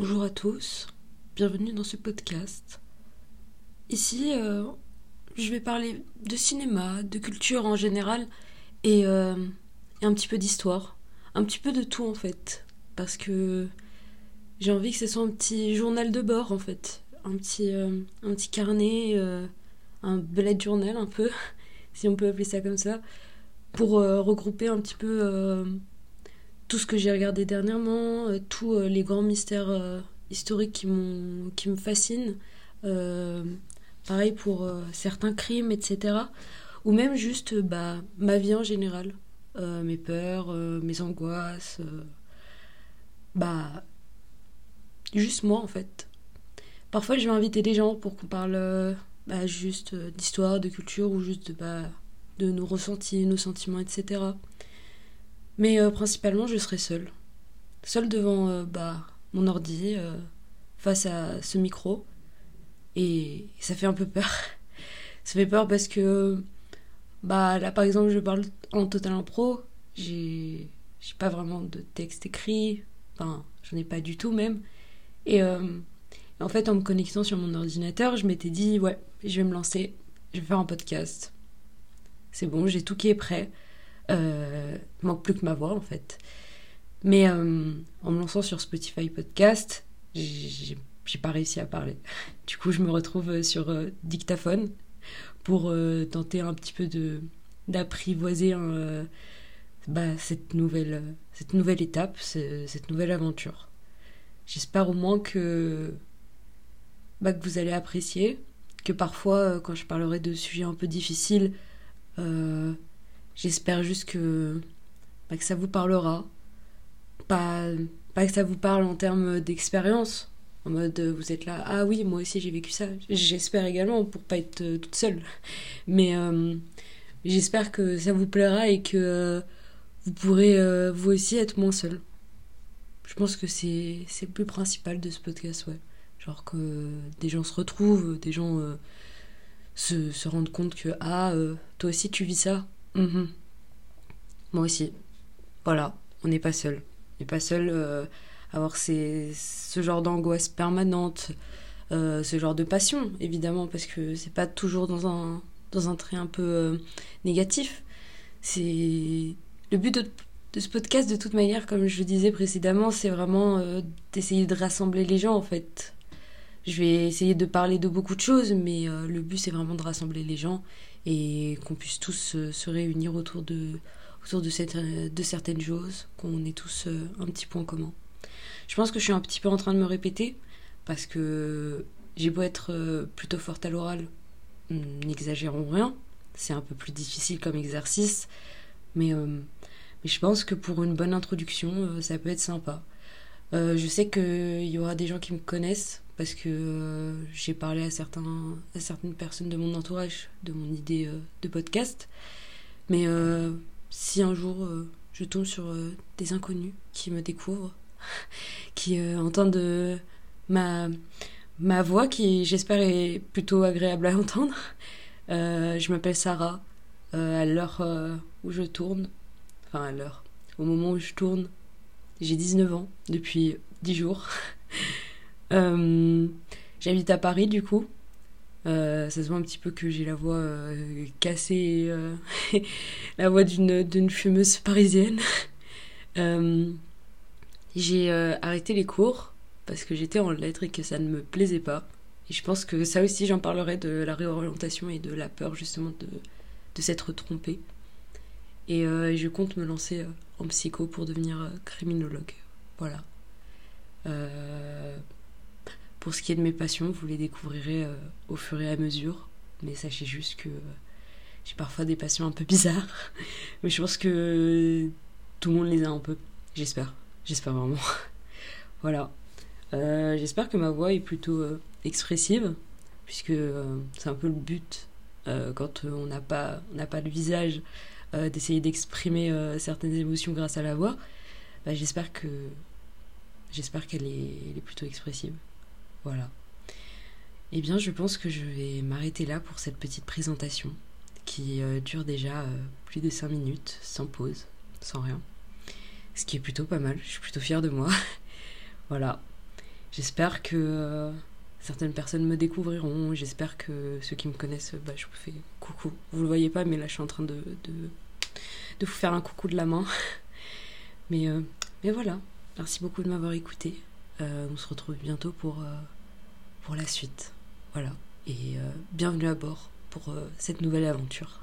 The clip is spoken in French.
Bonjour à tous, bienvenue dans ce podcast. Ici, euh, je vais parler de cinéma, de culture en général et, euh, et un petit peu d'histoire. Un petit peu de tout en fait. Parce que j'ai envie que ce soit un petit journal de bord en fait. Un petit, euh, un petit carnet, un bullet journal un peu, si on peut appeler ça comme ça, pour regrouper un petit peu tout ce que j'ai regardé dernièrement, euh, tous euh, les grands mystères euh, historiques qui, me fascinent. Pareil pour certains crimes, etc. Ou même juste bah, ma vie en général. Mes peurs, mes angoisses. bah, juste moi en fait. Parfois je vais inviter des gens pour qu'on parle bah, juste d'histoire, de culture ou juste bah, de nos ressentis, nos sentiments, etc. Mais euh, principalement je serai seule. Seule devant euh, bah, mon ordi, euh, face à ce micro. Et ça fait un peu peur. Ça fait peur parce que bah là par exemple je parle en total impro, j'ai pas vraiment de texte écrit, enfin j'en ai pas du tout même. Et en fait en me connectant sur mon ordinateur, je m'étais dit ouais, je vais me lancer, je vais faire un podcast. C'est bon, j'ai tout qui est prêt. Euh, manque plus que ma voix en fait. Mais euh, en me lançant sur Spotify Podcast, j'ai pas réussi à parler. Du coup, je me retrouve sur euh, dictaphone pour euh, tenter un petit peu de d'apprivoiser bah, cette nouvelle cette nouvelle étape, ce- cette nouvelle aventure. J'espère au moins que bah, que vous allez apprécier, que parfois quand je parlerai de sujets un peu difficiles, j'espère juste que bah, que ça vous parlera, pas pas que ça vous parle en termes d'expérience, en mode euh, vous êtes là, ah oui, moi aussi j'ai vécu ça. J'espère également pour pas être euh, toute seule. Mais euh, j'espère que ça vous plaira et que vous pourrez vous aussi être moins seul. Je pense que c'est le plus principal de ce podcast, ouais. Genre que des gens se retrouvent, des gens se, se rendent compte que ah, toi aussi tu vis ça. Mhm. Moi aussi. Voilà, on n'est pas seul. On n'est pas seul euh, à avoir ces, ce genre d'angoisse permanente, euh, ce genre de passion, évidemment, parce que c'est pas toujours dans un, dans un trait un peu euh, négatif. C'est le but de, de ce podcast, de toute manière, comme je le disais précédemment, c'est vraiment d'essayer de rassembler les gens, en fait. Je vais essayer de parler de beaucoup de choses, mais euh, le but, c'est vraiment de rassembler les gens et qu'on puisse tous euh, se réunir autour de, autour de, cette, euh, de certaines choses, qu'on ait tous un petit point commun. Je pense que je suis un petit peu en train de me répéter, parce que j'ai beau être plutôt forte à l'oral, n'exagérons rien, c'est un peu plus difficile comme exercice, mais, mais je pense que pour une bonne introduction, ça peut être sympa. Je sais qu'il y aura des gens qui me connaissent, parce que euh, j'ai parlé à, certains, à certaines personnes de mon entourage de mon idée euh, de podcast, mais euh, si un jour je tombe sur des inconnus qui me découvrent, qui entendent ma, ma voix, qui j'espère est plutôt agréable à entendre, je m'appelle Sarah. À l'heure où je tourne, enfin à l'heure, au moment où je tourne, j'ai 19 ans depuis 10 jours. Euh, J'habite à Paris du coup. Euh, ça se voit un petit peu que j'ai la voix euh, cassée, la voix d'une fumeuse parisienne. J'ai arrêté les cours parce que j'étais en lettres et que ça ne me plaisait pas. Et je pense que ça aussi, j'en parlerai de la réorientation et de la peur justement de, de s'être trompée. Et je compte me lancer en psycho pour devenir criminologue. Voilà. Pour ce qui est de mes passions, vous les découvrirez euh, au fur et à mesure. Mais sachez juste que euh, j'ai parfois des passions un peu bizarres. Mais je pense que tout le monde les a un peu. J'espère. J'espère vraiment. voilà. Euh, J'espère que ma voix est plutôt expressive, puisque c'est un peu le but quand on n'a pas, on pas de visage, d'essayer d'exprimer certaines émotions grâce à la voix. Bah, j'espère que j'espère qu'elle est, elle est plutôt expressive. Voilà. Eh bien, je pense que je vais m'arrêter là pour cette petite présentation qui euh, dure déjà euh, plus de 5 minutes, sans pause, sans rien. Ce qui est plutôt pas mal, je suis plutôt fière de moi. voilà. J'espère que euh, certaines personnes me découvriront, j'espère que ceux qui me connaissent, bah, je vous fais coucou. Vous le voyez pas, mais là je suis en train de, vous faire un coucou de la main. mais, mais voilà, merci beaucoup de m'avoir écouté. Euh, on se retrouve bientôt pour, euh, pour la suite. Voilà. Et euh, bienvenue à bord pour cette nouvelle aventure.